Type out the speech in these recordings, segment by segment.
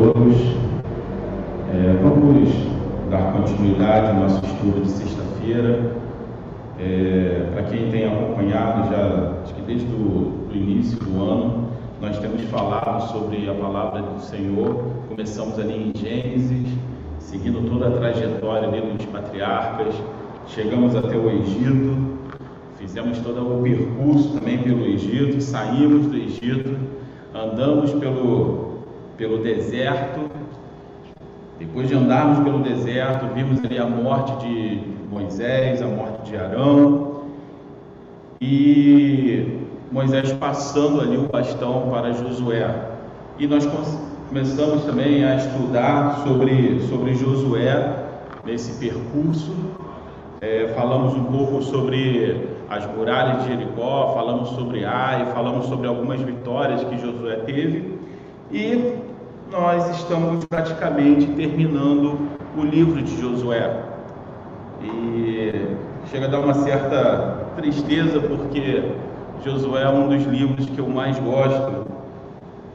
Todos. É, vamos dar continuidade ao nosso estudo de sexta-feira. É, Para quem tem acompanhado já, acho que desde o início do ano, nós temos falado sobre a palavra do Senhor. Começamos ali em Gênesis, seguindo toda a trajetória ali dos patriarcas, chegamos até o Egito, fizemos todo o percurso também pelo Egito, saímos do Egito, andamos pelo pelo deserto. Depois de andarmos pelo deserto, vimos ali a morte de Moisés, a morte de Arão e Moisés passando ali o bastão para Josué. E nós começamos também a estudar sobre, sobre Josué nesse percurso. É, falamos um pouco sobre as muralhas de Jericó, falamos sobre Ai, falamos sobre algumas vitórias que Josué teve. E nós estamos praticamente terminando o livro de Josué. E chega a dar uma certa tristeza porque Josué é um dos livros que eu mais gosto,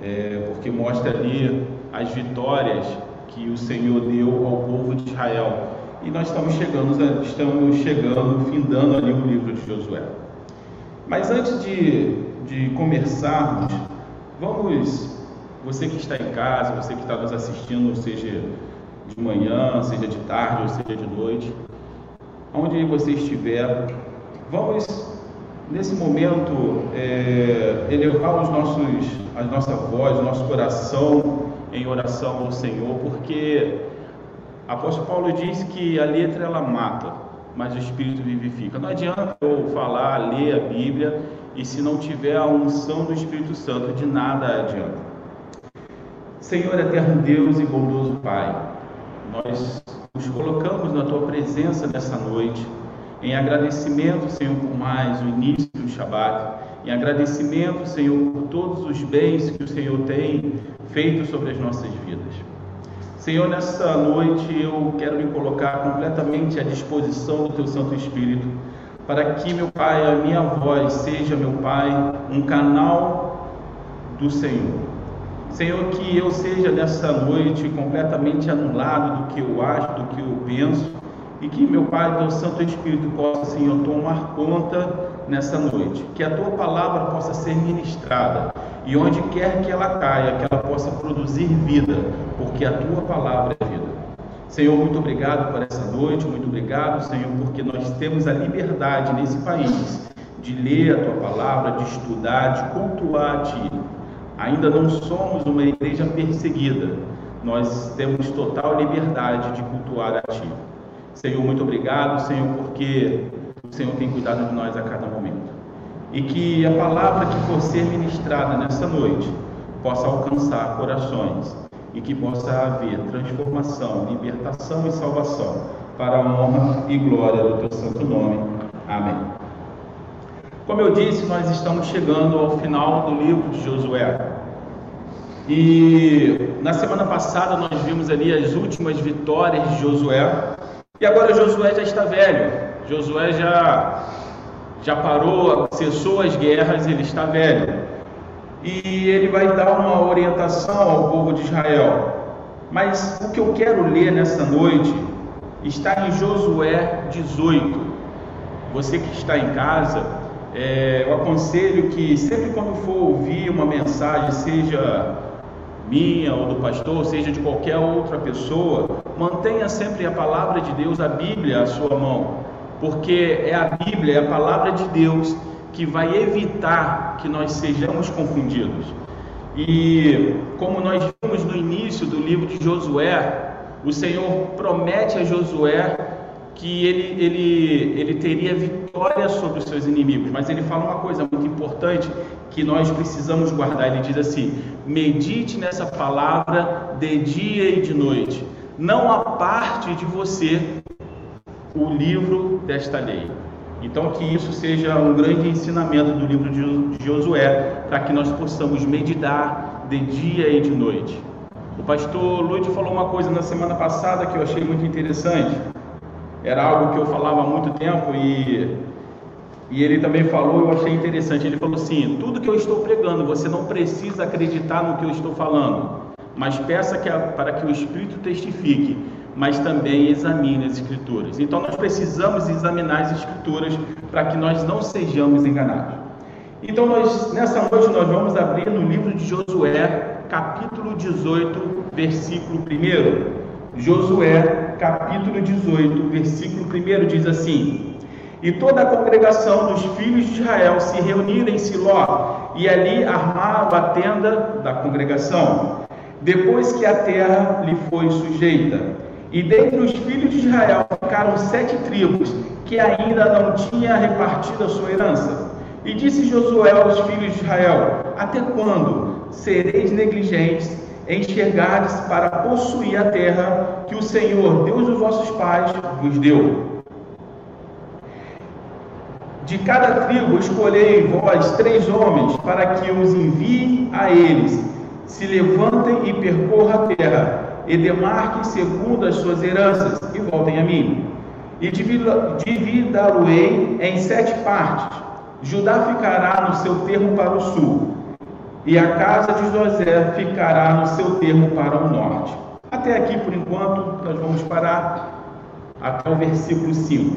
é, porque mostra ali as vitórias que o Senhor deu ao povo de Israel. E nós estamos chegando, estamos chegando, findando ali o livro de Josué. Mas antes de, de começarmos, vamos você que está em casa, você que está nos assistindo, seja de manhã, seja de tarde ou seja de noite, onde você estiver, vamos nesse momento é, elevar os nossos, a nossa voz, nosso coração em oração ao Senhor, porque apóstolo Paulo diz que a letra ela mata, mas o Espírito vivifica. Não adianta eu falar, ler a Bíblia e se não tiver a unção do Espírito Santo, de nada adianta. Senhor eterno Deus e bondoso Pai, nós nos colocamos na tua presença nessa noite, em agradecimento, Senhor, por mais o início do Shabat, em agradecimento, Senhor, por todos os bens que o Senhor tem feito sobre as nossas vidas. Senhor, nessa noite eu quero me colocar completamente à disposição do Teu Santo Espírito, para que, meu Pai, a minha voz seja, meu Pai, um canal do Senhor Senhor, que eu seja nessa noite completamente anulado do que eu acho, do que eu penso, e que meu Pai, teu Santo Espírito possa, Senhor, tomar conta nessa noite. Que a tua palavra possa ser ministrada e onde quer que ela caia, que ela possa produzir vida, porque a tua palavra é vida. Senhor, muito obrigado por essa noite, muito obrigado, Senhor, porque nós temos a liberdade nesse país de ler a tua palavra, de estudar, de cultuar a ti. Ainda não somos uma igreja perseguida, nós temos total liberdade de cultuar a Ti. Senhor, muito obrigado, Senhor, porque o Senhor tem cuidado de nós a cada momento. E que a palavra que for ser ministrada nessa noite possa alcançar corações e que possa haver transformação, libertação e salvação para a honra e glória do Teu santo nome. Amém. Como eu disse, nós estamos chegando ao final do livro de Josué. E na semana passada nós vimos ali as últimas vitórias de Josué. E agora Josué já está velho. Josué já já parou, cessou as guerras, ele está velho. E ele vai dar uma orientação ao povo de Israel. Mas o que eu quero ler nessa noite está em Josué 18. Você que está em casa, é, eu aconselho que sempre quando for ouvir uma mensagem, seja minha ou do pastor, seja de qualquer outra pessoa, mantenha sempre a palavra de Deus, a Bíblia, à sua mão, porque é a Bíblia, é a palavra de Deus que vai evitar que nós sejamos confundidos. E como nós vimos no início do livro de Josué, o Senhor promete a Josué que ele, ele, ele teria vitória sobre os seus inimigos, mas ele fala uma coisa muito importante que nós precisamos guardar. Ele diz assim: medite nessa palavra de dia e de noite, não aparte de você o livro desta lei. Então, que isso seja um grande ensinamento do livro de Josué, para que nós possamos meditar de dia e de noite. O pastor Luiz falou uma coisa na semana passada que eu achei muito interessante era algo que eu falava há muito tempo e, e ele também falou, eu achei interessante. Ele falou assim: tudo que eu estou pregando, você não precisa acreditar no que eu estou falando, mas peça que a, para que o Espírito testifique, mas também examine as Escrituras. Então nós precisamos examinar as Escrituras para que nós não sejamos enganados. Então nós, nessa noite nós vamos abrir no livro de Josué, capítulo 18, versículo 1. Josué, capítulo 18, versículo 1 diz assim: e toda a congregação dos filhos de Israel se reuniram em Siló e ali armaram a tenda da congregação, depois que a terra lhe foi sujeita. E dentre os filhos de Israel ficaram sete tribos que ainda não tinham repartido a sua herança. E disse Josué aos filhos de Israel: Até quando sereis negligentes enxergares para possuir a terra que o Senhor, Deus dos vossos pais, vos deu? De cada tribo escolhei vós três homens, para que os envie a eles. Se levantem e percorram a terra, e demarquem segundo as suas heranças, e voltem a mim. E dividá-lo-ei em sete partes. Judá ficará no seu termo para o sul, e a casa de José ficará no seu termo para o norte. Até aqui, por enquanto, nós vamos parar até o versículo 5.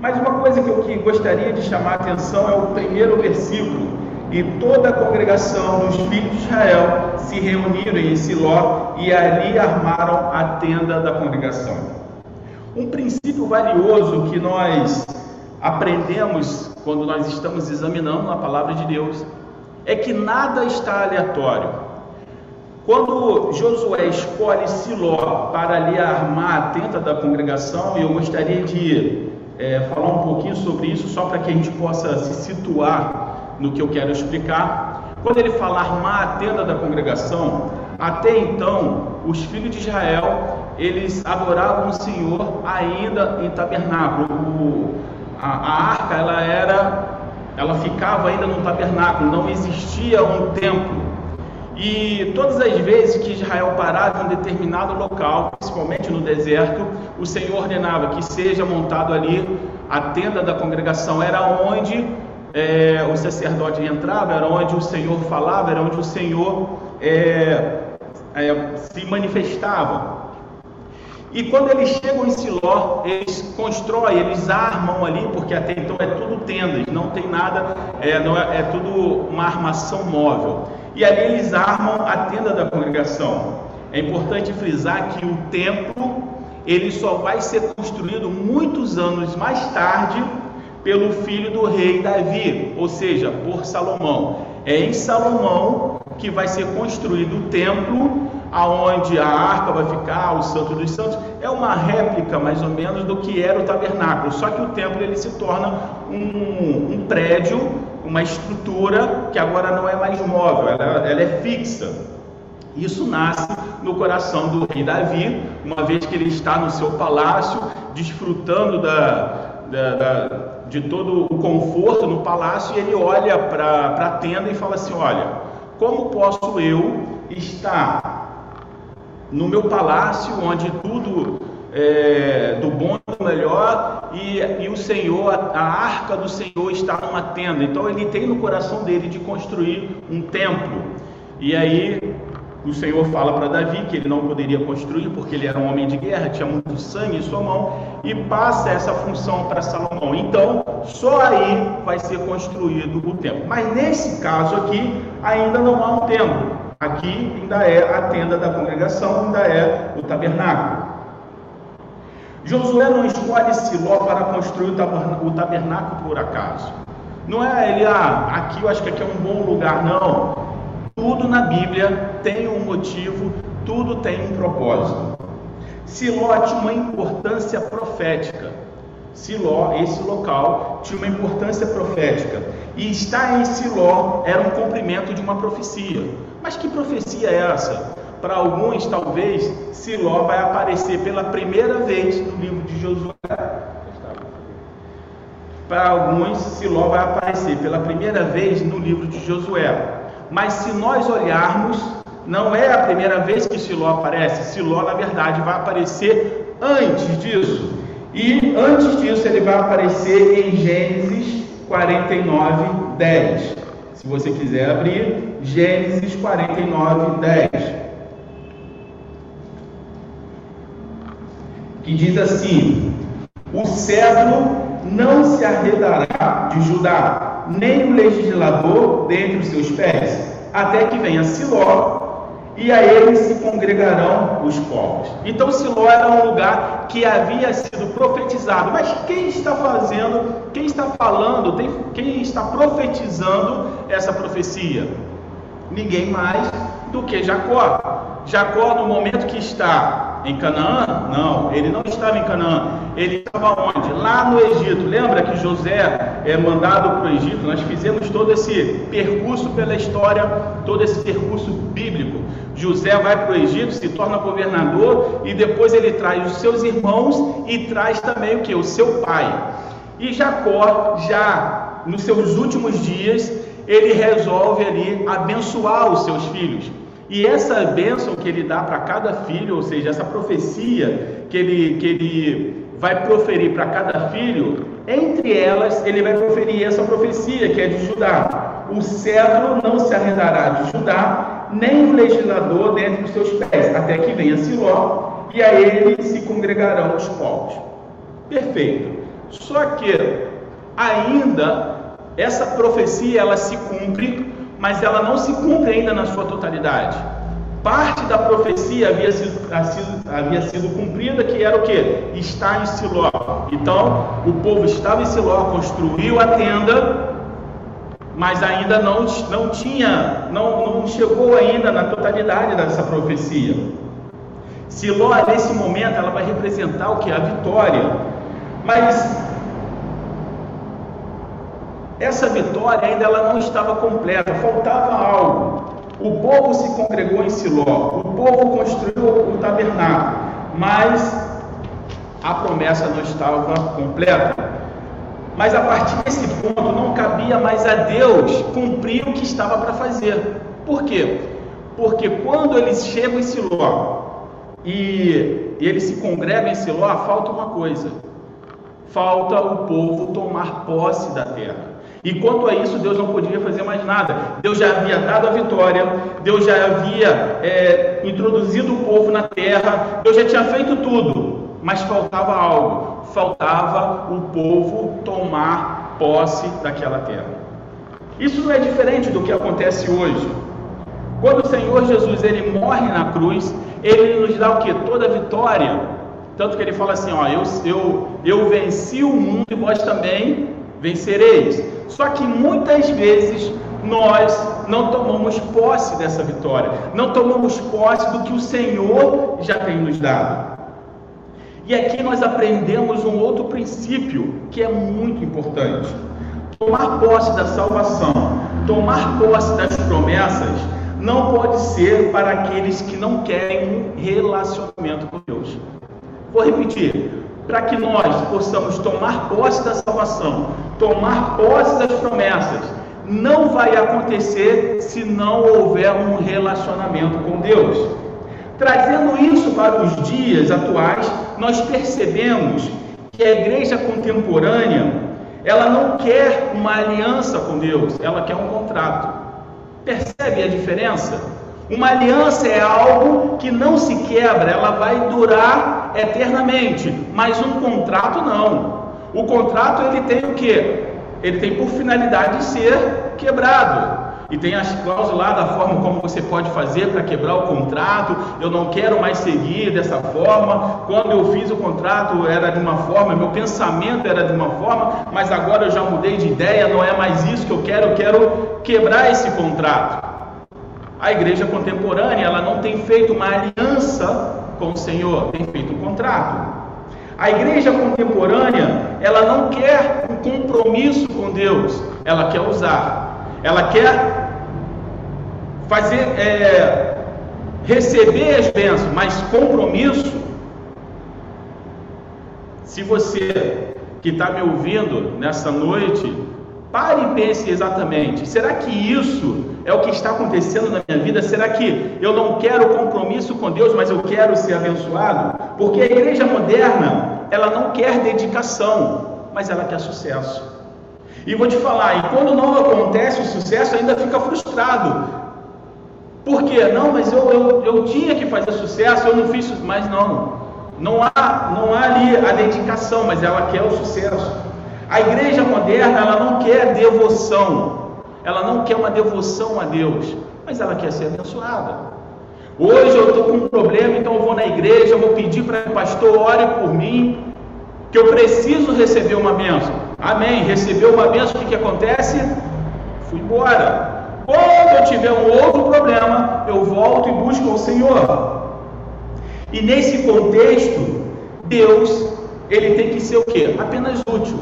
Mas uma coisa que eu que gostaria de chamar a atenção é o primeiro versículo. E toda a congregação dos filhos de Israel se reuniram em Siló e ali armaram a tenda da congregação. Um princípio valioso que nós aprendemos quando nós estamos examinando a palavra de Deus é que nada está aleatório. Quando Josué escolhe Siló para ali armar a tenda da congregação, eu gostaria de é, falar um pouquinho sobre isso, só para que a gente possa se situar no que eu quero explicar. Quando ele fala armar a tenda da congregação, até então os filhos de Israel eles adoravam o Senhor ainda em tabernáculo. O, a, a arca ela era, ela ficava ainda no tabernáculo, não existia um templo. E todas as vezes que Israel parava em determinado local, principalmente no deserto, o Senhor ordenava que seja montado ali a tenda da congregação. Era onde é, o sacerdote entrava, era onde o Senhor falava, era onde o Senhor é, é, se manifestava. E quando eles chegam em Siló, eles constroem, eles armam ali, porque até então é tudo tendas, não tem nada, é, não é, é tudo uma armação móvel. E ali eles armam a tenda da congregação. É importante frisar que o templo ele só vai ser construído muitos anos mais tarde pelo filho do rei Davi, ou seja, por Salomão. É em Salomão que vai ser construído o templo, aonde a arca vai ficar, o Santo dos Santos. É uma réplica, mais ou menos, do que era o tabernáculo. Só que o templo ele se torna um, um prédio, uma estrutura que agora não é mais móvel, ela, ela é fixa. Isso nasce no coração do rei Davi, uma vez que ele está no seu palácio, desfrutando da, da, da, de todo o conforto no palácio, e ele olha para a tenda e fala assim: Olha, como posso eu estar no meu palácio, onde tudo é, do bom e do melhor, e, e o Senhor, a, a arca do Senhor está numa tenda. Então ele tem no coração dele de construir um templo. E aí o Senhor fala para Davi que ele não poderia construir porque ele era um homem de guerra, tinha muito sangue em sua mão, e passa essa função para Salomão. Então, só aí vai ser construído o templo. Mas nesse caso aqui, ainda não há um templo. Aqui ainda é a tenda da congregação, ainda é o tabernáculo. Josué não escolhe Siló para construir o tabernáculo por acaso. Não é ele, ah, aqui eu acho que aqui é um bom lugar, não. Tudo na Bíblia tem um motivo, tudo tem um propósito. Siló tinha uma importância profética. Siló, esse local, tinha uma importância profética. E estar em Siló era um cumprimento de uma profecia. Mas que profecia é essa? Para alguns, talvez, Siló vai aparecer pela primeira vez no livro de Josué. Para alguns, Siló vai aparecer pela primeira vez no livro de Josué. Mas se nós olharmos, não é a primeira vez que Siló aparece. Siló, na verdade, vai aparecer antes disso. E antes disso, ele vai aparecer em Gênesis 49, 10. Se você quiser abrir, Gênesis 49, 10. Que diz assim: O cedro não se arredará de Judá, nem o legislador dentre os seus pés, até que venha Siló, e a ele se congregarão os povos. Então Siló era um lugar que havia sido profetizado. Mas quem está fazendo, quem está falando, quem está profetizando essa profecia? Ninguém mais do que Jacó. Jacó, no momento que está em Canaã, não, ele não estava em Canaã, ele estava onde? Lá no Egito. Lembra que José é mandado para o Egito? Nós fizemos todo esse percurso pela história, todo esse percurso bíblico. José vai para o Egito, se torna governador e depois ele traz os seus irmãos e traz também o que? O seu pai. E Jacó, já nos seus últimos dias, ele resolve ali abençoar os seus filhos. E essa bênção que ele dá para cada filho, ou seja, essa profecia que ele, que ele vai proferir para cada filho, entre elas ele vai proferir essa profecia que é de Judá: O cedro não se arredará de Judá, nem o legislador dentre os seus pés, até que venha Siló, e a ele se congregarão os povos. Perfeito. Só que ainda essa profecia ela se cumpre mas ela não se cumpre ainda na sua totalidade. Parte da profecia havia sido, havia sido cumprida, que era o que? Está em Siló. Então, o povo estava em Siló, construiu a tenda, mas ainda não, não tinha, não, não chegou ainda na totalidade dessa profecia. Siló, nesse momento, ela vai representar o que? A vitória. Mas essa vitória ainda ela não estava completa, faltava algo. O povo se congregou em Siló, o povo construiu o tabernáculo, mas a promessa não estava completa. Mas a partir desse ponto não cabia mais a Deus cumprir o que estava para fazer. Por quê? Porque quando eles chegam em Siló e, eles se congregam em Siló, falta uma coisa: falta o povo tomar posse da terra. E quanto a isso, Deus não podia fazer mais nada. Deus já havia dado a vitória, Deus já havia é, introduzido o povo na terra, Deus já tinha feito tudo, mas faltava algo: faltava o povo tomar posse daquela terra. Isso não é diferente do que acontece hoje. Quando o Senhor Jesus ele morre na cruz, ele nos dá o que? Toda a vitória. Tanto que ele fala assim: ó, eu, eu, eu venci o mundo e vós também vencereis. Só que muitas vezes nós não tomamos posse dessa vitória, não tomamos posse do que o Senhor já tem nos dado. E aqui nós aprendemos um outro princípio que é muito importante. Tomar posse da salvação, tomar posse das promessas, não pode ser para aqueles que não querem um relacionamento com Deus. Vou repetir para que nós possamos tomar posse da salvação, tomar posse das promessas, não vai acontecer se não houver um relacionamento com Deus. Trazendo isso para os dias atuais, nós percebemos que a igreja contemporânea, ela não quer uma aliança com Deus, ela quer um contrato. Percebe a diferença? Uma aliança é algo que não se quebra, ela vai durar eternamente, mas um contrato não. O contrato ele tem o que? Ele tem por finalidade ser quebrado. E tem as cláusulas lá da forma como você pode fazer para quebrar o contrato. Eu não quero mais seguir dessa forma. Quando eu fiz o contrato era de uma forma, meu pensamento era de uma forma, mas agora eu já mudei de ideia, não é mais isso que eu quero, eu quero quebrar esse contrato. A igreja contemporânea, ela não tem feito uma aliança com o Senhor, tem feito um contrato. A igreja contemporânea, ela não quer um compromisso com Deus, ela quer usar, ela quer fazer, é, receber as bênçãos, mas compromisso. Se você que está me ouvindo nessa noite, pare e pense exatamente: será que isso é o que está acontecendo na minha vida? Será que eu não quero compromisso com Deus, mas eu quero ser abençoado? Porque a igreja moderna, ela não quer dedicação, mas ela quer sucesso. E vou te falar, e quando não acontece o sucesso, ainda fica frustrado. Por quê? Não, mas eu, eu, eu tinha que fazer sucesso, eu não fiz, mas não. Não há, não há ali a dedicação, mas ela quer o sucesso. A igreja moderna, ela não quer devoção, ela não quer uma devoção a Deus, mas ela quer ser abençoada. Hoje eu estou com um problema, então eu vou na igreja, eu vou pedir para o pastor ore por mim, que eu preciso receber uma bênção. Amém. Recebeu uma bênção, o que, que acontece? Fui embora. Quando eu tiver um outro problema, eu volto e busco o Senhor. E nesse contexto, Deus, ele tem que ser o quê? Apenas útil.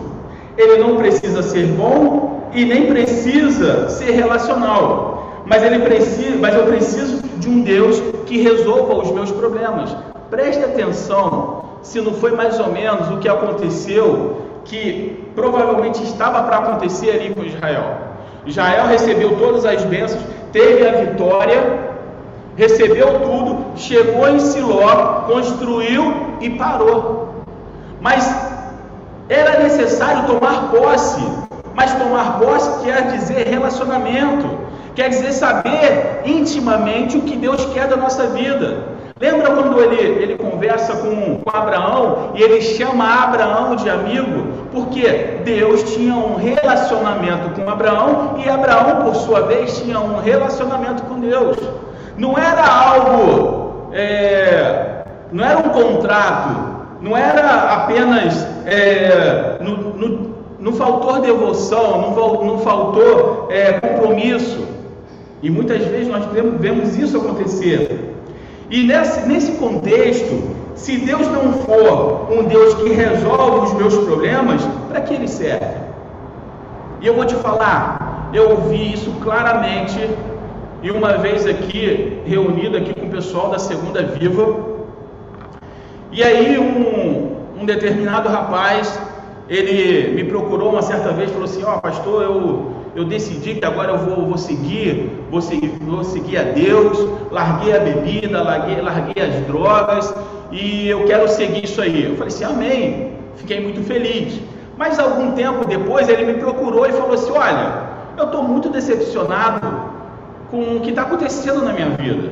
Ele não precisa ser bom e nem precisa ser relacional. Mas ele precisa, mas eu preciso de um Deus que resolva os meus problemas. Preste atenção se não foi mais ou menos o que aconteceu, que provavelmente estava para acontecer ali com Israel. Israel recebeu todas as bênçãos, teve a vitória, recebeu tudo, chegou em Siló, construiu e parou. Mas era necessário tomar posse. Mas tomar posse quer dizer relacionamento, quer dizer saber intimamente o que Deus quer da nossa vida. Lembra quando ele, ele conversa com, com Abraão e ele chama Abraão de amigo? Porque Deus tinha um relacionamento com Abraão e Abraão, por sua vez, tinha um relacionamento com Deus. Não era algo, é, não era um contrato, não era apenas, é, no, não faltou devoção, não, não faltou é, compromisso. E muitas vezes nós vemos isso acontecer. E nesse, nesse contexto, se Deus não for um Deus que resolve os meus problemas, para que ele serve? E eu vou te falar, eu ouvi isso claramente e uma vez aqui, reunido aqui com o pessoal da Segunda Viva, e aí um, um determinado rapaz, ele me procurou uma certa vez, falou assim, ó oh, pastor, eu eu decidi que agora eu vou, vou seguir, vou seguir, vou seguir a Deus, larguei a bebida, larguei, larguei as drogas e eu quero seguir isso aí. Eu falei assim, amém. Fiquei muito feliz. Mas algum tempo depois ele me procurou e falou assim: Olha, eu estou muito decepcionado com o que está acontecendo na minha vida.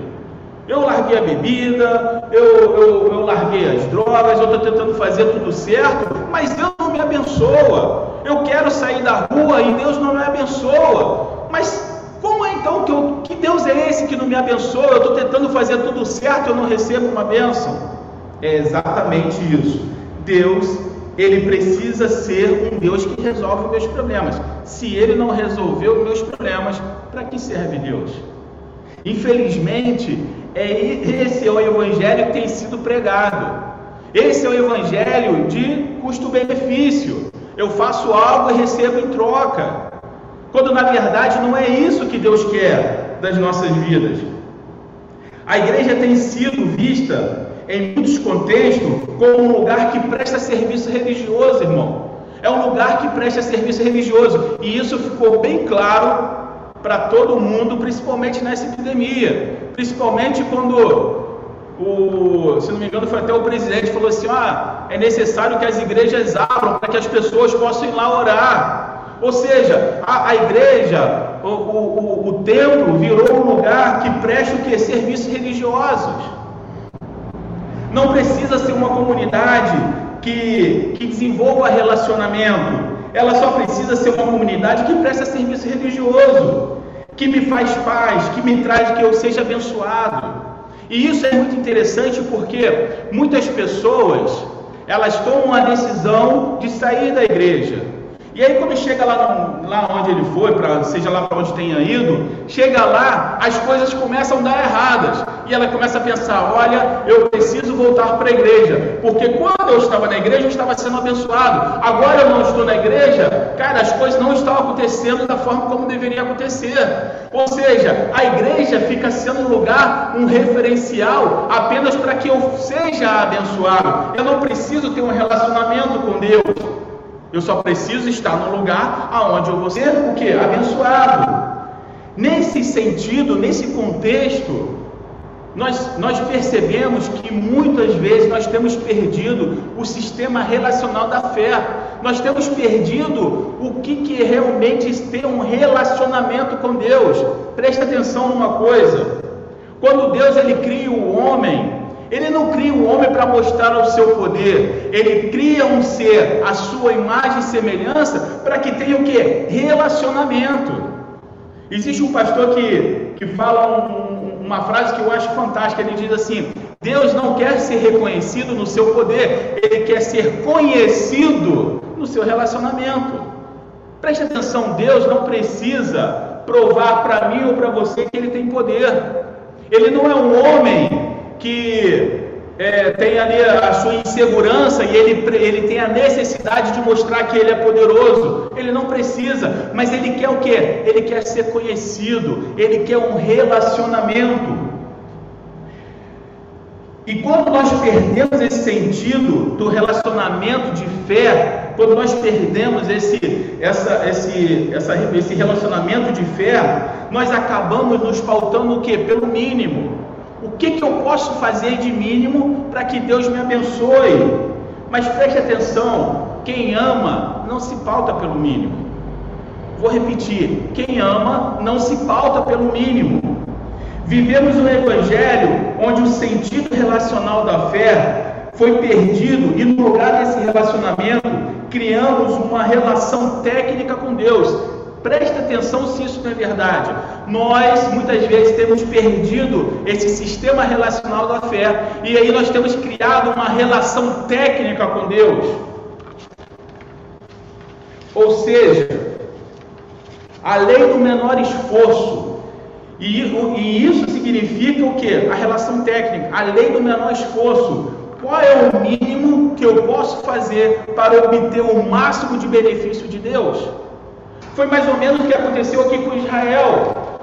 Eu larguei a bebida, eu, eu, eu larguei as drogas, eu estou tentando fazer tudo certo, mas Deus não me abençoa. Eu quero sair da rua e Deus não me abençoa. Mas como é então que, eu, que Deus é esse que não me abençoa? Eu estou tentando fazer tudo certo eu não recebo uma bênção. É exatamente isso. Deus, ele precisa ser um Deus que resolve meus problemas. Se ele não resolveu meus problemas, para que serve Deus? Infelizmente, é esse é o evangelho que tem sido pregado. Esse é o evangelho de custo-benefício. Eu faço algo e recebo em troca. Quando na verdade não é isso que Deus quer das nossas vidas. A igreja tem sido vista em muitos contextos como um lugar que presta serviço religioso, irmão. É um lugar que presta serviço religioso. E isso ficou bem claro para todo mundo, principalmente nessa epidemia. Principalmente quando o, se não me engano, foi até o presidente falou assim: ah, é necessário que as igrejas abram para que as pessoas possam ir lá orar. Ou seja, a, a igreja, o, o, o, templo virou um lugar que presta o que? Serviços religiosos. Não precisa ser uma comunidade que, que desenvolva relacionamento ela só precisa ser uma comunidade que presta serviço religioso, que me faz paz, que me traz que eu seja abençoado. E isso é muito interessante porque muitas pessoas elas tomam a decisão de sair da igreja. E aí quando chega lá, no, lá onde ele foi, pra, seja lá para onde tenha ido, chega lá, as coisas começam a dar erradas. E ela começa a pensar, olha, eu preciso voltar para a igreja. Porque quando eu estava na igreja, eu estava sendo abençoado. Agora eu não estou na igreja, cara, as coisas não estão acontecendo da forma como deveria acontecer. Ou seja, a igreja fica sendo um lugar, um referencial apenas para que eu seja abençoado. Eu não preciso ter um relacionamento com Deus. Eu só preciso estar no lugar aonde eu vou ser o que? Abençoado. Nesse sentido, nesse contexto, nós, nós percebemos que muitas vezes nós temos perdido o sistema relacional da fé. Nós temos perdido o que, que é realmente ter um relacionamento com Deus. Preste atenção numa coisa. Quando Deus ele cria o homem, Ele não cria um homem para mostrar o seu poder. Ele cria um ser, a sua imagem e semelhança, para que tenha o que? Relacionamento. Existe um pastor que, que fala um, uma frase que eu acho fantástica. Ele diz assim: Deus não quer ser reconhecido no seu poder, ele quer ser conhecido no seu relacionamento. Preste atenção, Deus não precisa provar para mim ou para você que ele tem poder. Ele não é um homem que é, tem ali a sua insegurança e ele, ele tem a necessidade de mostrar que ele é poderoso. Ele não precisa, mas ele quer o que? Ele quer ser conhecido, ele quer um relacionamento. E quando nós perdemos esse sentido do relacionamento de fé, quando nós perdemos esse, essa, esse, essa, esse relacionamento de fé, nós acabamos nos pautando o que? Pelo mínimo. Que, que eu posso fazer de mínimo para que Deus me abençoe? Mas preste atenção: quem ama não se pauta pelo mínimo. Vou repetir: quem ama não se pauta pelo mínimo. Vivemos um evangelho onde o sentido relacional da fé foi perdido e no lugar desse relacionamento criamos uma relação técnica com Deus. Preste atenção se isso não é verdade. Nós muitas vezes temos perdido esse sistema relacional da fé e aí nós temos criado uma relação técnica com Deus. Ou seja, a lei do menor esforço e, e isso significa o que? A relação técnica, a lei do menor esforço. Qual é o mínimo que eu posso fazer para obter o máximo de benefício de Deus? Foi mais ou menos o que aconteceu aqui com Israel.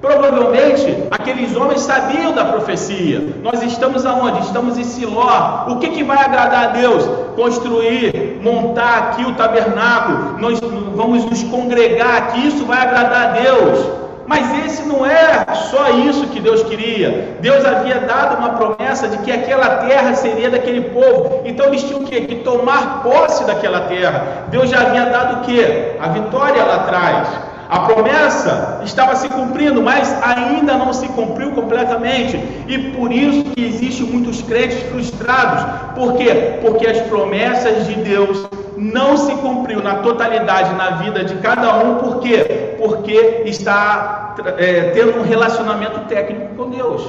Provavelmente aqueles homens sabiam da profecia. Nós estamos aonde? Estamos em Siló. O que, que vai agradar a Deus? Construir, montar aqui o tabernáculo. Nós vamos nos congregar aqui. Isso vai agradar a Deus. Mas esse não é só isso que Deus queria. Deus havia dado uma promessa de que aquela terra seria daquele povo. Então eles tinham que, que tomar posse daquela terra. Deus já havia dado o que? A vitória lá atrás. A promessa estava se cumprindo, mas ainda não se cumpriu completamente. E por isso que existem muitos crentes frustrados. Por quê? Porque as promessas de Deus não se cumpriu na totalidade na vida de cada um, por quê? Porque está é, tendo um relacionamento técnico com Deus.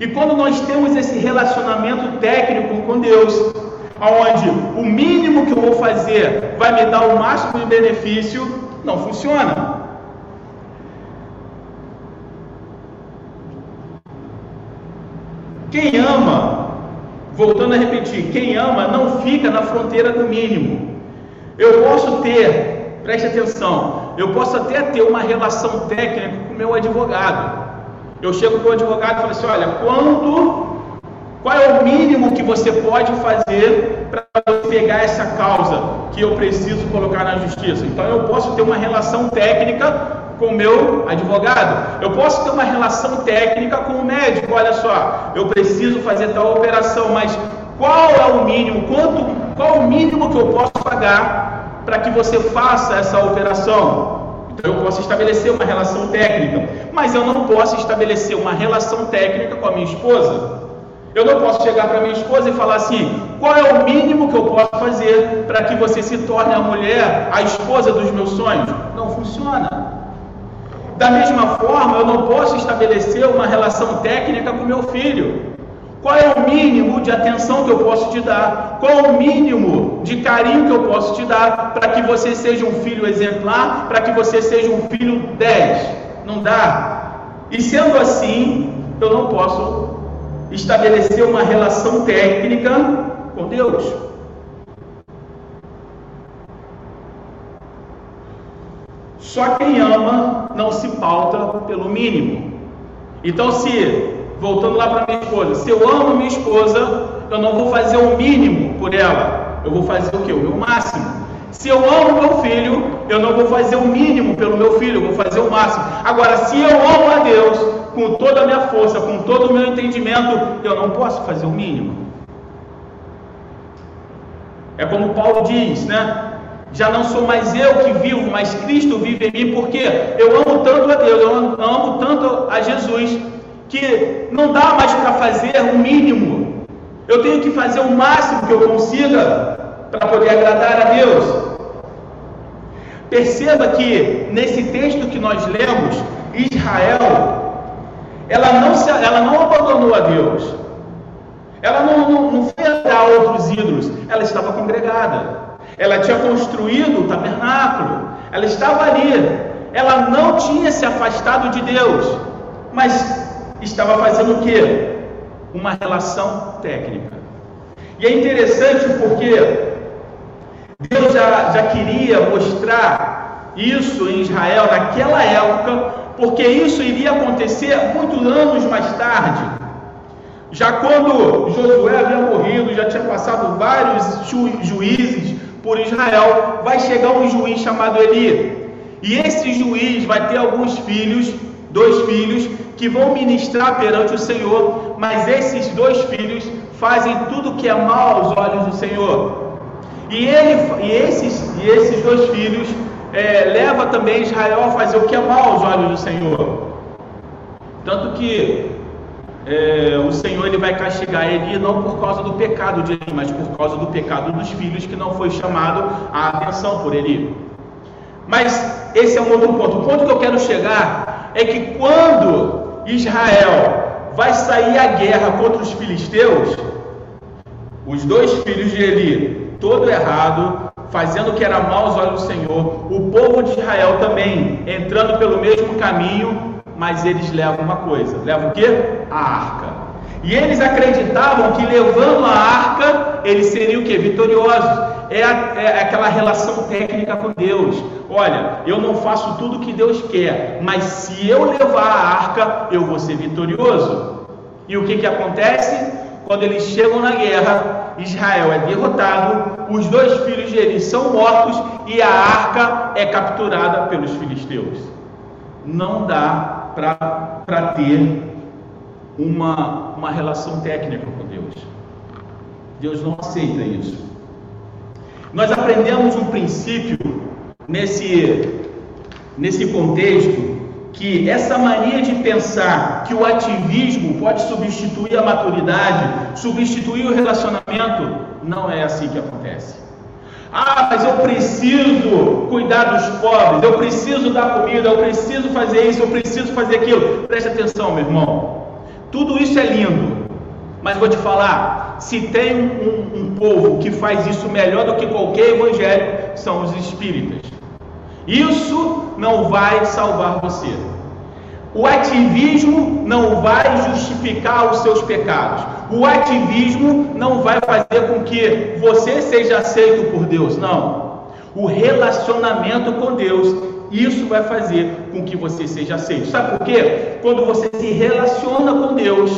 E quando nós temos esse relacionamento técnico com Deus, onde o mínimo que eu vou fazer vai me dar o máximo de benefício, não funciona. Quem ama, voltando a repetir, quem ama não fica na fronteira do mínimo. Eu posso ter, preste atenção, eu posso até ter uma relação técnica com o meu advogado. Eu chego para o advogado e falo assim: olha, quando, qual é o mínimo que você pode fazer para pegar essa causa que eu preciso colocar na justiça? Então eu posso ter uma relação técnica com o meu advogado. Eu posso ter uma relação técnica com o médico. Olha só, eu preciso fazer tal operação, mas qual é o mínimo? Quanto, qual o mínimo que eu posso pagar para que você faça essa operação? Então eu posso estabelecer uma relação técnica, mas eu não posso estabelecer uma relação técnica com a minha esposa. Eu não posso chegar para minha esposa e falar assim: qual é o mínimo que eu posso fazer para que você se torne a mulher, a esposa dos meus sonhos? Não funciona. Da mesma forma, eu não posso estabelecer uma relação técnica com meu filho. Qual é o mínimo de atenção que eu posso te dar? Qual é o mínimo de carinho que eu posso te dar para que você seja um filho exemplar, para que você seja um filho 10? Não dá. E sendo assim, eu não posso estabelecer uma relação técnica com Deus. Só quem ama não se pauta pelo mínimo. Então, se voltando lá para minha esposa, se eu amo minha esposa, eu não vou fazer o mínimo por ela, eu vou fazer o que? O meu máximo. Se eu amo meu filho, eu não vou fazer o mínimo pelo meu filho, eu vou fazer o máximo. Agora, se eu amo a Deus com toda a minha força, com todo o meu entendimento, eu não posso fazer o mínimo. É como Paulo diz, né? Já não sou mais eu que vivo, mas Cristo vive em mim, porque eu amo tanto a Deus, eu amo tanto a Jesus, que não dá mais para fazer o mínimo. Eu tenho que fazer o máximo que eu consiga para poder agradar a Deus. Perceba que nesse texto que nós lemos, Israel, ela não, se, ela não abandonou a Deus. Ela não, não, não foi adorar outros ídolos, ela estava congregada. Ela tinha construído o tabernáculo, ela estava ali. Ela não tinha se afastado de Deus, mas estava fazendo o que? Uma relação técnica. E é interessante porque Deus já, já queria mostrar isso em Israel naquela época, porque isso iria acontecer muitos anos mais tarde. Já quando Josué havia morrido, já tinha passado vários ju juízes por Israel, vai chegar um juiz chamado Eli. E esse juiz vai ter alguns filhos, dois filhos, que vão ministrar perante o Senhor, mas esses dois filhos fazem tudo que é mal aos olhos do Senhor. E, ele, e, esses, e esses dois filhos é, leva também Israel a fazer o que é mal aos olhos do Senhor. Tanto que é, o Senhor ele vai castigar ele não por causa do pecado de ele, mas por causa do pecado dos filhos que não foi chamado a atenção por ele. Mas esse é um outro ponto. O ponto que eu quero chegar é que quando Israel vai sair à guerra contra os filisteus, os dois filhos de Eli, todo errado, fazendo o que era mal aos olhos do Senhor, o povo de Israel também entrando pelo mesmo caminho, mas eles levam uma coisa: levam o que? A arca. E eles acreditavam que levando a arca, eles seriam o que? Vitoriosos. É, a, é, aquela relação técnica com Deus. Olha, eu não faço tudo o que Deus quer, mas se eu levar a arca, eu vou ser vitorioso. E o que, que acontece? Quando eles chegam na guerra, Israel é derrotado, os dois filhos de Eli são mortos e a arca é capturada pelos filisteus. Não dá para ter uma, uma relação técnica com Deus. Deus não aceita isso. Nós aprendemos um princípio nesse, nesse contexto que essa mania de pensar que o ativismo pode substituir a maturidade, substituir o relacionamento, não é assim que acontece. Ah, mas eu preciso cuidar dos pobres, eu preciso dar comida, eu preciso fazer isso, eu preciso fazer aquilo. Preste atenção, meu irmão. Tudo isso é lindo, mas vou te falar: se tem um, um povo que faz isso melhor do que qualquer evangélico, são os espíritas. Isso não vai salvar você. O ativismo não vai justificar os seus pecados. O ativismo não vai fazer com que você seja aceito por Deus. Não. O relacionamento com Deus, isso vai fazer com que você seja aceito. Sabe por quê? Quando você se relaciona com Deus,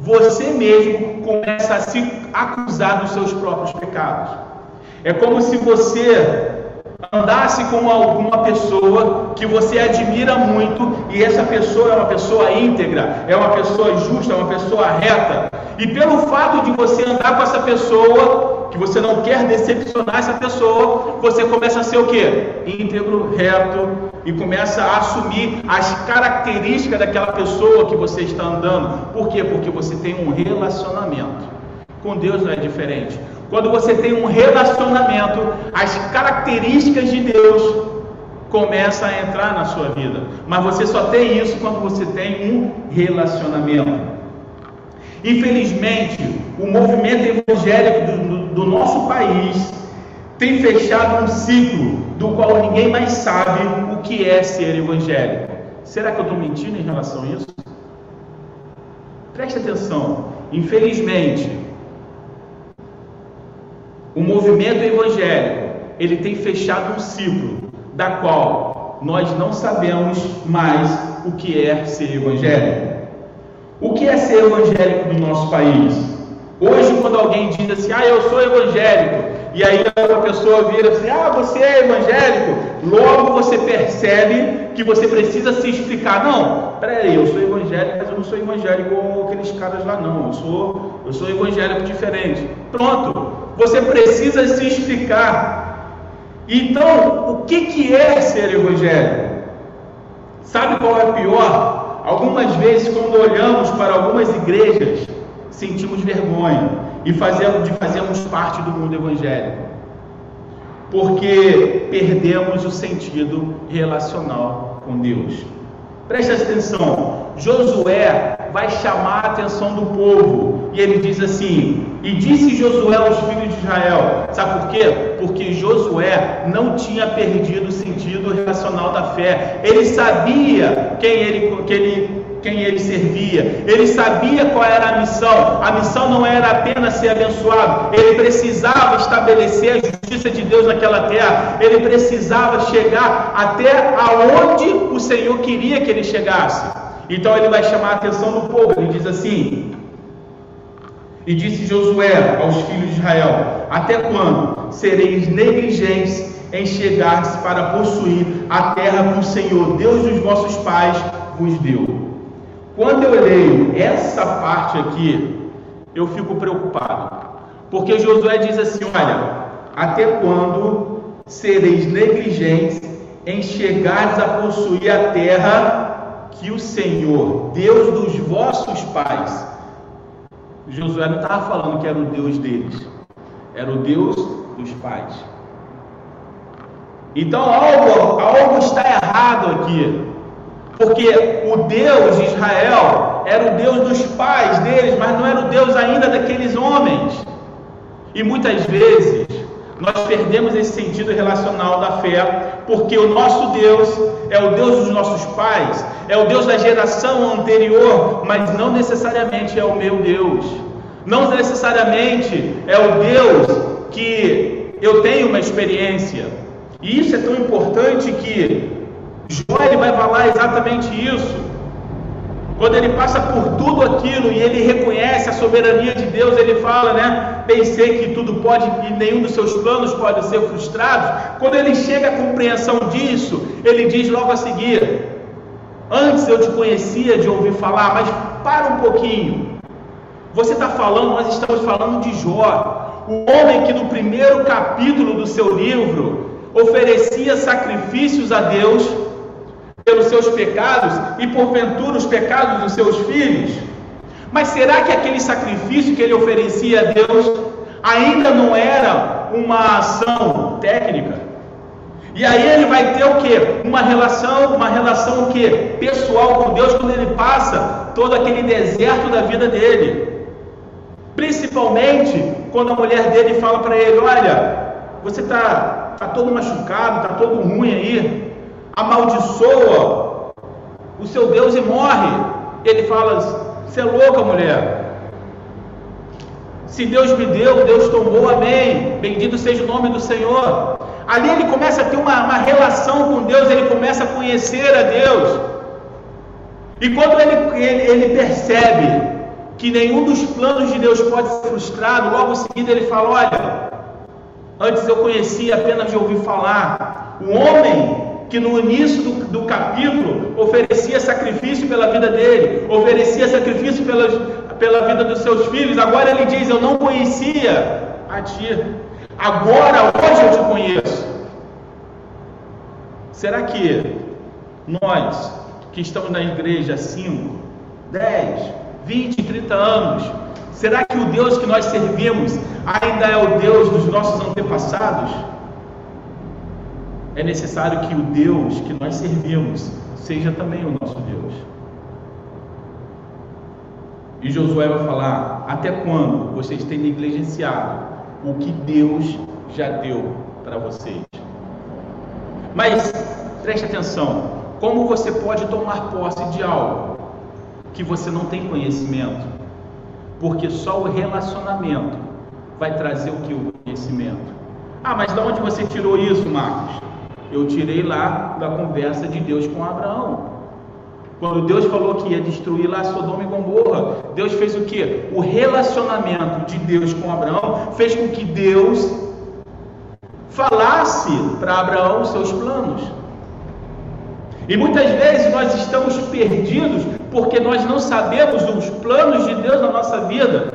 você mesmo começa a se acusar dos seus próprios pecados. É como se você andasse com alguma pessoa que você admira muito e essa pessoa é uma pessoa íntegra, é uma pessoa justa, é uma pessoa reta. E pelo fato de você andar com essa pessoa, que você não quer decepcionar essa pessoa, você começa a ser o que? Íntegro, reto e começa a assumir as características daquela pessoa que você está andando. Por quê? Porque você tem um relacionamento. Com Deus não é diferente. Quando você tem um relacionamento, as características de Deus começam a entrar na sua vida. Mas você só tem isso quando você tem um relacionamento. Infelizmente, o movimento evangélico do, do nosso país tem fechado um ciclo do qual ninguém mais sabe o que é ser evangélico. Será que eu estou mentindo em relação a isso? Preste atenção. Infelizmente, o movimento evangélico, ele tem fechado um ciclo da qual nós não sabemos mais o que é ser evangélico. O que é ser evangélico no nosso país? Hoje, quando alguém diz assim, ah, eu sou evangélico, e aí outra pessoa vira assim, ah, você é evangélico, logo você percebe que você precisa se explicar. Não, peraí, eu sou evangélico, mas eu não sou evangélico como aqueles caras lá, não. Eu sou, eu sou evangélico diferente. Pronto, você precisa se explicar. Então, o que, que é ser evangélico? Sabe qual é pior? Algumas vezes, quando olhamos para algumas igrejas, sentimos vergonha e fazemos, de fazermos parte do mundo evangélico, porque perdemos o sentido relacional com Deus. Preste atenção, Josué vai chamar a atenção do povo e ele diz assim: E disse Josué aos filhos de Israel, sabe por quê? Porque Josué não tinha perdido o sentido relacional da fé, ele sabia quem ele, que ele quem ele servia, ele sabia qual era a missão. A missão não era apenas ser abençoado, ele precisava estabelecer a justiça de Deus naquela terra, ele precisava chegar até aonde o Senhor queria que ele chegasse. Então ele vai chamar a atenção do povo, ele diz assim: E disse Josué aos filhos de Israel: Até quando sereis negligentes em chegar-se para possuir a terra que o Senhor, Deus dos vossos pais, vos deu? Quando eu leio essa parte aqui, eu fico preocupado. Porque Josué diz assim: Olha, até quando sereis negligentes em chegares a possuir a terra que o Senhor, Deus dos vossos pais, Josué não estava falando que era o Deus deles, era o Deus dos pais. Então algo, algo está errado aqui. Porque o Deus de Israel era o Deus dos pais deles, mas não era o Deus ainda daqueles homens. E muitas vezes nós perdemos esse sentido relacional da fé, porque o nosso Deus é o Deus dos nossos pais, é o Deus da geração anterior, mas não necessariamente é o meu Deus. Não necessariamente é o Deus que eu tenho uma experiência. E isso é tão importante que Jó ele vai falar exatamente isso. Quando ele passa por tudo aquilo e ele reconhece a soberania de Deus, ele fala, né? Pensei que tudo pode e nenhum dos seus planos pode ser frustrado. Quando ele chega à compreensão disso, ele diz logo a seguir: Antes eu te conhecia de ouvir falar, mas para um pouquinho. Você está falando, nós estamos falando de Jó, o homem que no primeiro capítulo do seu livro oferecia sacrifícios a Deus pelos seus pecados e porventura os pecados dos seus filhos? Mas será que aquele sacrifício que ele oferecia a Deus ainda não era uma ação técnica? E aí ele vai ter o que? Uma relação, uma relação o que? Pessoal com Deus quando ele passa todo aquele deserto da vida dele. Principalmente quando a mulher dele fala para ele: Olha, você está tá todo machucado, está todo ruim aí amaldiçoa o seu Deus e morre. Ele fala: Você é louca, mulher. Se Deus me deu, Deus tomou, amém. Bendito seja o nome do Senhor. Ali ele começa a ter uma, uma relação com Deus, ele começa a conhecer a Deus. E quando ele, ele, ele percebe que nenhum dos planos de Deus pode ser frustrado, logo em seguida ele fala: Olha, antes eu conhecia apenas de ouvir falar. O homem que no início do, do, capítulo oferecia sacrifício pela vida dele, oferecia sacrifício pelas, pela vida dos seus filhos, agora ele diz: Eu não conhecia a ti, agora hoje eu te conheço. Será que nós que estamos na igreja há 5, 10, 20, 30 anos, será que o Deus que nós servimos ainda é o Deus dos nossos antepassados? É necessário que o Deus que nós servimos seja também o nosso Deus. E Josué vai falar: até quando vocês têm negligenciado o que Deus já deu para vocês? Mas preste atenção: como você pode tomar posse de algo que você não tem conhecimento? Porque só o relacionamento vai trazer o que? O conhecimento. Ah, mas de onde você tirou isso, Marcos? Eu tirei lá da conversa de Deus com Abraão. Quando Deus falou que ia destruir lá Sodoma e Gomorra, Deus fez o que? O relacionamento de Deus com Abraão fez com que Deus falasse para Abraão os seus planos. E muitas vezes nós estamos perdidos porque nós não sabemos os planos de Deus na nossa vida.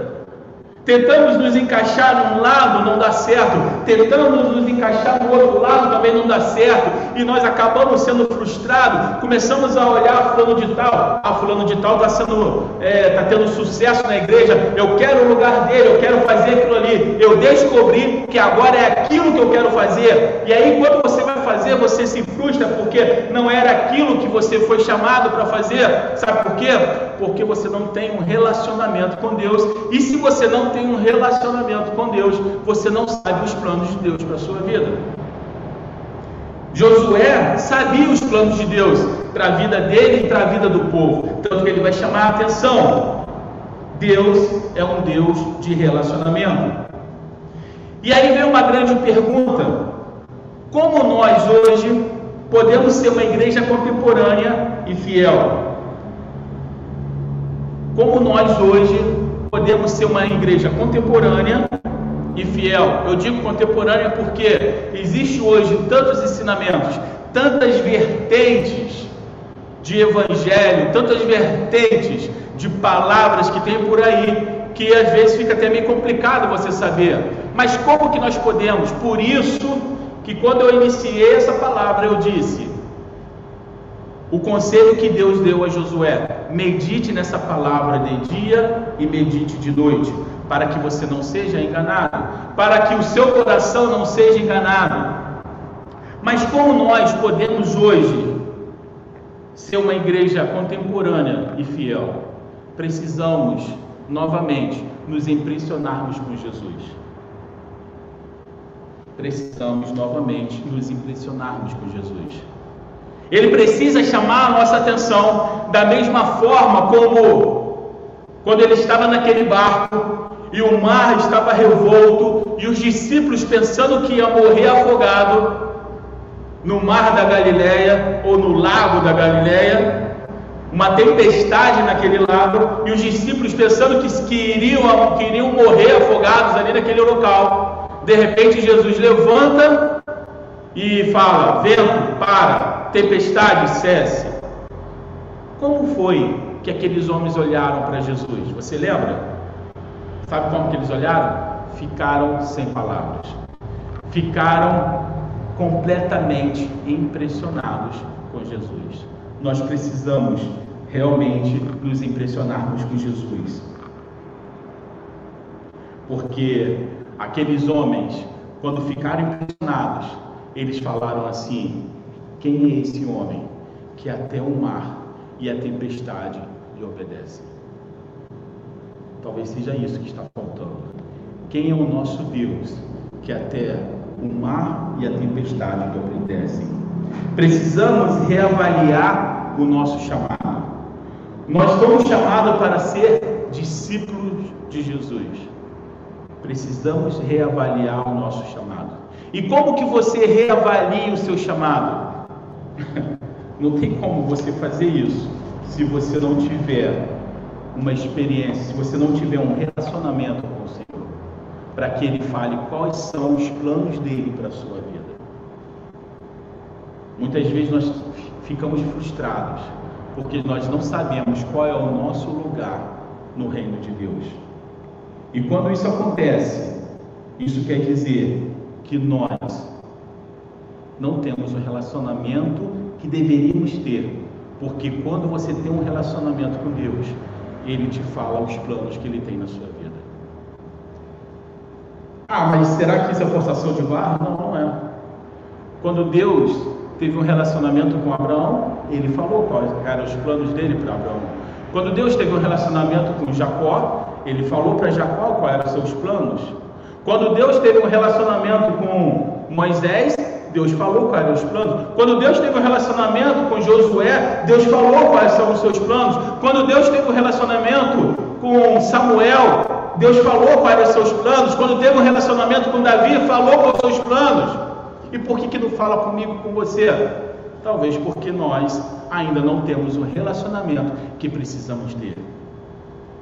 Tentamos nos encaixar num lado, não dá certo. Tentamos nos encaixar no outro lado, também não dá certo. E nós acabamos sendo frustrados. Começamos a olhar fulano de tal. Ah, fulano de tal está sendo, é, tá tendo sucesso na igreja. Eu quero o lugar dele, eu quero fazer aquilo ali. Eu descobri que agora é aquilo que eu quero fazer. E aí, quando você fazer, você se frustra porque não era aquilo que você foi chamado para fazer. Sabe por quê? Porque você não tem um relacionamento com Deus. E se você não tem um relacionamento com Deus, você não sabe os planos de Deus para a sua vida. Josué sabia os planos de Deus para a vida dele e para a vida do povo, tanto que ele vai chamar a atenção. Deus é um Deus de relacionamento. E aí vem uma grande pergunta: como nós hoje podemos ser uma igreja contemporânea e fiel? Como nós hoje podemos ser uma igreja contemporânea e fiel. Eu digo contemporânea porque existe hoje tantos ensinamentos, tantas vertentes de evangelho, tantas vertentes de palavras que tem por aí, que às vezes fica até meio complicado você saber. Mas como que nós podemos? Por isso que quando eu iniciei essa palavra eu disse: o conselho que Deus deu a Josué: medite nessa palavra de dia e medite de noite, para que você não seja enganado, para que o seu coração não seja enganado. Mas como nós podemos hoje ser uma igreja contemporânea e fiel? Precisamos novamente nos impressionarmos com Jesus. Precisamos novamente nos impressionarmos com Jesus. Ele precisa chamar a nossa atenção da mesma forma como quando ele estava naquele barco e o mar estava revolto e os discípulos pensando que ia morrer afogado no mar da Galileia ou no lago da Galileia, uma tempestade naquele lago e os discípulos pensando que, que, iriam, que iriam morrer afogados ali naquele local. De repente Jesus levanta e fala: Vento, para, tempestade, cesse. Como foi que aqueles homens olharam para Jesus? Você lembra? Sabe como que eles olharam? Ficaram sem palavras. Ficaram completamente impressionados com Jesus. Nós precisamos realmente nos impressionarmos com Jesus. Porque aqueles homens, quando ficaram impressionados, eles falaram assim: Quem é esse homem que até o mar e a tempestade lhe obedecem? Talvez seja isso que está faltando. Quem é o nosso Deus que até o mar e a tempestade lhe obedecem? Precisamos reavaliar o nosso chamado. Nós somos chamados para ser discípulos de Jesus. Precisamos reavaliar o nosso chamado. E como que você reavalia o seu chamado? Não tem como você fazer isso se você não tiver uma experiência, se você não tiver um relacionamento com o Senhor, para que Ele fale quais são os planos dele para a sua vida. Muitas vezes nós ficamos frustrados porque nós não sabemos qual é o nosso lugar no reino de Deus. E quando isso acontece, isso quer dizer que nós não temos o relacionamento que deveríamos ter. Porque quando você tem um relacionamento com Deus, Ele te fala os planos que Ele tem na sua vida. Ah, mas será que isso é forçação de barra? Não, não é. Quando Deus teve um relacionamento com Abraão, Ele falou quais eram os planos dele para Abraão. Quando Deus teve um relacionamento com Jacó, Ele falou para Jacó quais eram os seus planos. Quando Deus teve um relacionamento com Moisés, Deus falou quais eram os planos. Quando Deus teve um relacionamento com Josué, Deus falou quais são os seus planos. Quando Deus teve um relacionamento com Samuel, Deus falou quais eram os seus planos. Quando teve um relacionamento com Davi, falou quais os planos. E por que, que não fala comigo, com você? Talvez porque nós ainda não temos o relacionamento que precisamos ter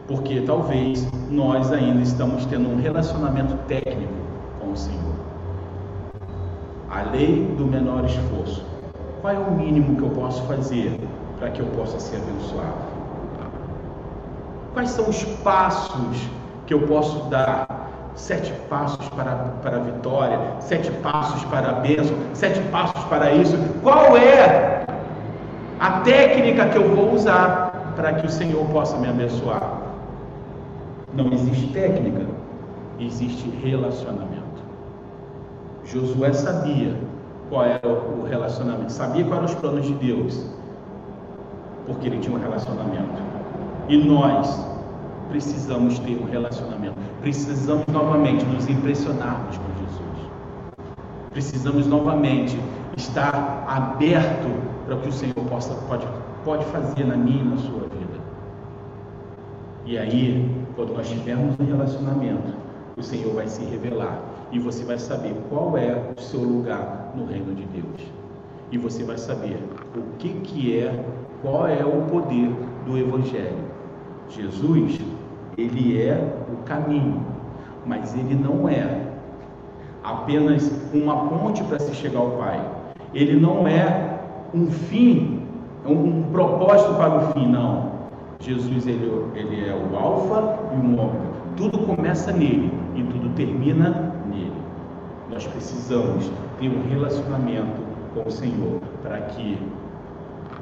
porque talvez nós ainda estamos tendo um relacionamento técnico com o Senhor. A lei do menor esforço. Qual é o mínimo que eu posso fazer para que eu possa ser abençoado? Quais são os passos que eu posso dar sete passos para, para a vitória, sete passos para a bênção, sete passos para isso. Qual é a técnica que eu vou usar para que o Senhor possa me abençoar? Não existe técnica, existe relacionamento. Josué sabia qual era o relacionamento, sabia quais eram os planos de Deus, porque ele tinha um relacionamento. E nós precisamos ter um relacionamento. Precisamos novamente nos impressionarmos com Jesus. Precisamos novamente estar aberto para o que o Senhor possa, pode, pode fazer na minha e na sua vida. E aí, quando nós tivermos um relacionamento, o Senhor vai se revelar e você vai saber qual é o seu lugar no reino de Deus. E você vai saber o que, que é, qual é o poder do Evangelho. Jesus ele é o caminho, mas ele não é apenas uma ponte para se chegar ao Pai. Ele não é um fim, um propósito para o fim, não. Jesus ele, ele é o alfa e o ômega. Tudo começa nele e tudo termina nele. Nós precisamos ter um relacionamento com o Senhor para que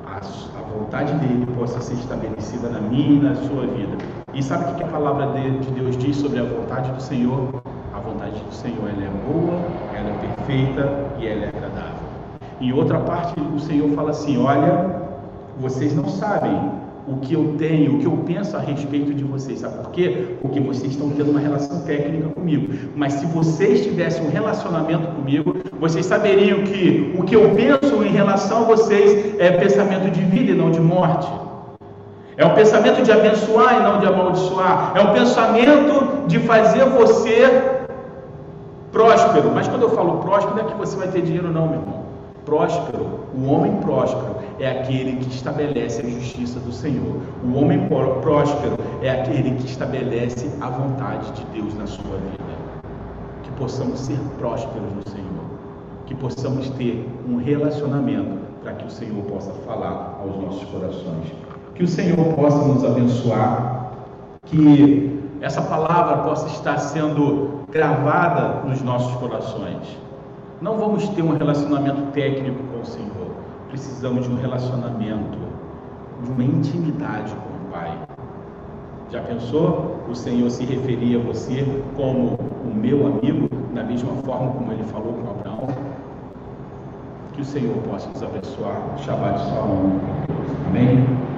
a, a vontade dele possa ser estabelecida na minha e na sua vida. E sabe o que a palavra de Deus diz sobre a vontade do Senhor? A vontade do Senhor ela é boa, ela é perfeita e ela é agradável. Em outra parte, o Senhor fala assim: Olha, vocês não sabem o que eu tenho, o que eu penso a respeito de vocês. Sabe por quê? Porque vocês estão tendo uma relação técnica comigo. Mas se vocês tivessem um relacionamento comigo, vocês saberiam que o que eu penso em relação a vocês é pensamento de vida e não de morte. É o pensamento de abençoar e não de amaldiçoar. É o pensamento de fazer você próspero. Mas quando eu falo próspero, não é que você vai ter dinheiro, não, meu irmão. Próspero, o homem próspero é aquele que estabelece a justiça do Senhor. O homem próspero é aquele que estabelece a vontade de Deus na sua vida. Que possamos ser prósperos no Senhor. Que possamos ter um relacionamento para que o Senhor possa falar aos nossos corações. Que o Senhor possa nos abençoar. Que essa palavra possa estar sendo gravada nos nossos corações. Não vamos ter um relacionamento técnico com o Senhor. Precisamos de um relacionamento, de uma intimidade com o Pai. Já pensou? O Senhor se referia a você como o meu amigo, da mesma forma como ele falou com Abraão? Que o Senhor possa nos abençoar. Shabbat Shalom. Amém?